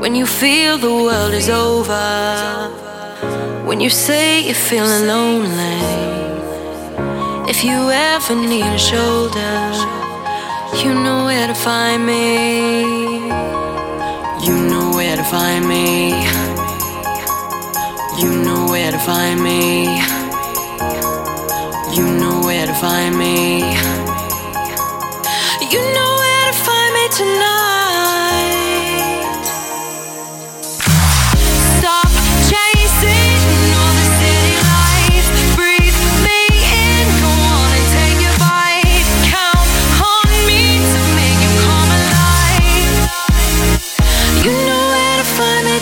When you feel the world is over. When you say you're feeling lonely. If you ever need a shoulder, you know where to find me. You know where to find me. You know where to find me. You know where to find me.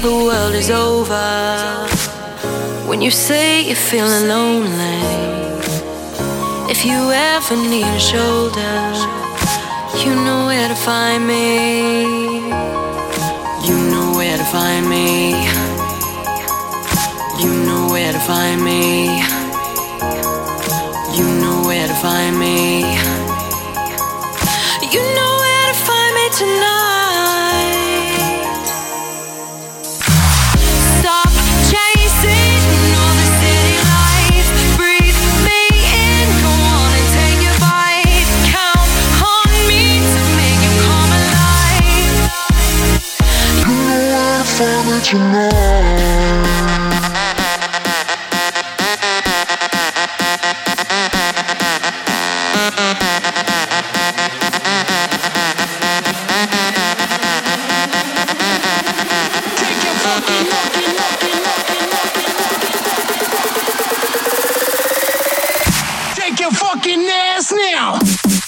feel the world is over. When you say you're feeling lonely. If you ever need a shoulder, you know where to find me. You know where to find me. You know where to find me. say that you. Take your fucking ass now!